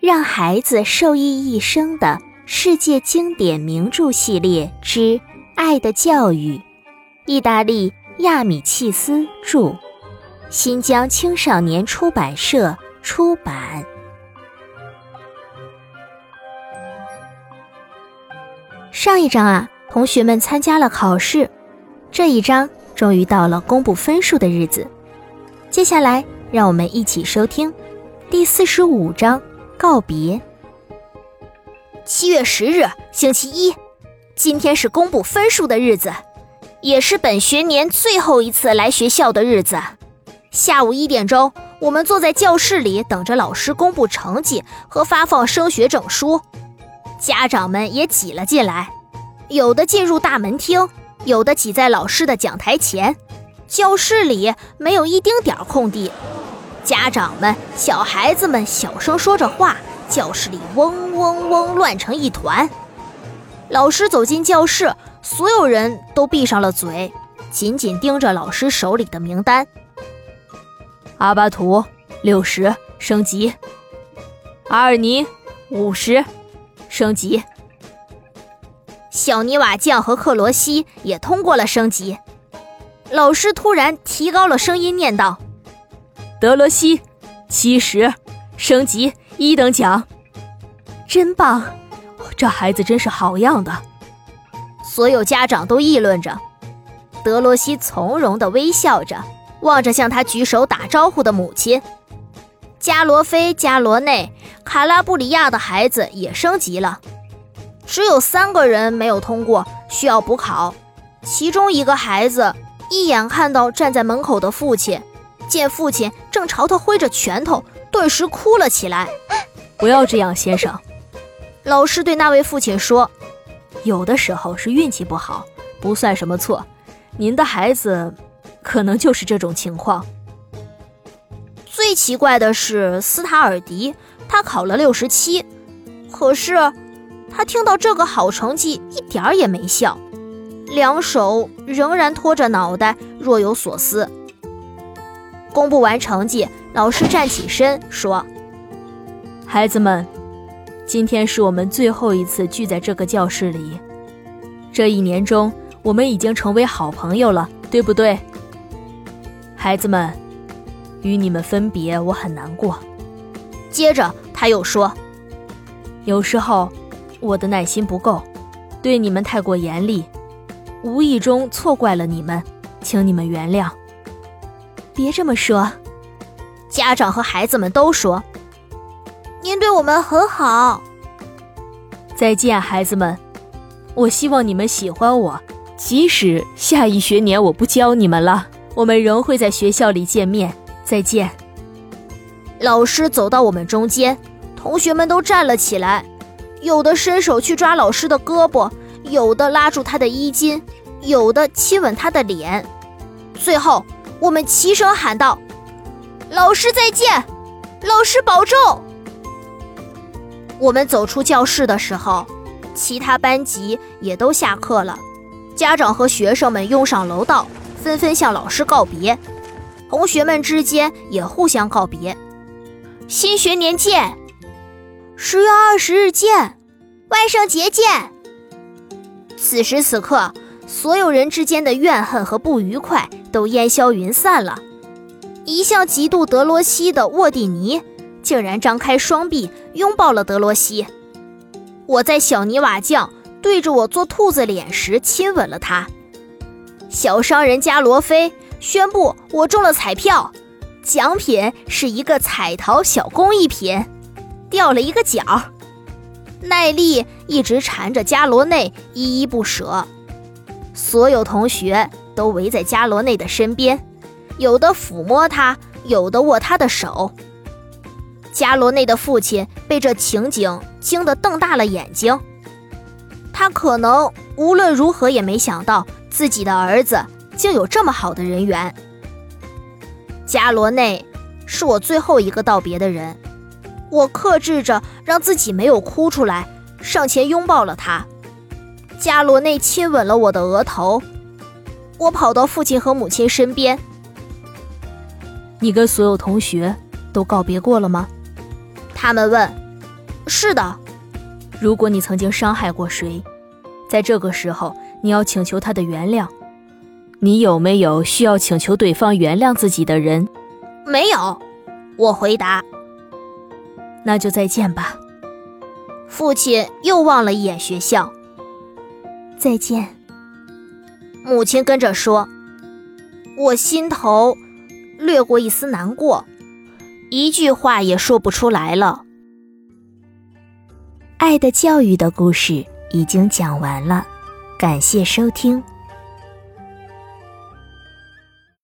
让孩子受益一生的世界经典名著系列之《爱的教育》，意大利亚米契斯著，新疆青少年出版社出版。上一章啊，同学们参加了考试，这一章终于到了公布分数的日子。接下来，让我们一起收听第四十五章。告别。七月十日，星期一，今天是公布分数的日子，也是本学年最后一次来学校的日子。下午一点钟，我们坐在教室里等着老师公布成绩和发放升学证书。家长们也挤了进来，有的进入大门厅，有的挤在老师的讲台前。教室里没有一丁点儿空地。家长们、小孩子们小声说着话，教室里嗡嗡嗡乱成一团。老师走进教室，所有人都闭上了嘴，紧紧盯着老师手里的名单。阿巴图六十升级，阿尔尼五十升级，小泥瓦匠和克罗西也通过了升级。老师突然提高了声音念道。德罗西，七十，升级一等奖，真棒！这孩子真是好样的。所有家长都议论着。德罗西从容地微笑着，望着向他举手打招呼的母亲。加罗菲、加罗内、卡拉布里亚的孩子也升级了，只有三个人没有通过，需要补考。其中一个孩子一眼看到站在门口的父亲。见父亲正朝他挥着拳头，顿时哭了起来。不要这样，先生。老师对那位父亲说：“有的时候是运气不好，不算什么错。您的孩子可能就是这种情况。”最奇怪的是斯塔尔迪，他考了六十七，可是他听到这个好成绩一点儿也没笑，两手仍然托着脑袋，若有所思。公布完成绩，老师站起身说：“孩子们，今天是我们最后一次聚在这个教室里。这一年中，我们已经成为好朋友了，对不对？孩子们，与你们分别，我很难过。”接着他又说：“有时候，我的耐心不够，对你们太过严厉，无意中错怪了你们，请你们原谅。”别这么说，家长和孩子们都说：“您对我们很好。”再见，孩子们，我希望你们喜欢我，即使下一学年我不教你们了，我们仍会在学校里见面。再见。老师走到我们中间，同学们都站了起来，有的伸手去抓老师的胳膊，有的拉住他的衣襟，有的亲吻他的脸，最后。我们齐声喊道：“老师再见，老师保重。”我们走出教室的时候，其他班级也都下课了，家长和学生们拥上楼道，纷纷向老师告别，同学们之间也互相告别。新学年见，十月二十日见，万圣节见。此时此刻。所有人之间的怨恨和不愉快都烟消云散了。一向嫉妒德罗西的沃蒂尼，竟然张开双臂拥抱了德罗西。我在小泥瓦匠对着我做兔子脸时亲吻了他。小商人加罗菲宣布我中了彩票，奖品是一个彩陶小工艺品，掉了一个角。奈丽一直缠着加罗内，依依不舍。所有同学都围在加罗内的身边，有的抚摸他，有的握他的手。加罗内的父亲被这情景惊得瞪大了眼睛，他可能无论如何也没想到自己的儿子竟有这么好的人缘。加罗内是我最后一个道别的人，我克制着让自己没有哭出来，上前拥抱了他。加罗内亲吻了我的额头，我跑到父亲和母亲身边。你跟所有同学都告别过了吗？他们问。是的。如果你曾经伤害过谁，在这个时候你要请求他的原谅。你有没有需要请求对方原谅自己的人？没有，我回答。那就再见吧。父亲又望了一眼学校。再见。母亲跟着说：“我心头掠过一丝难过，一句话也说不出来了。”爱的教育的故事已经讲完了，感谢收听。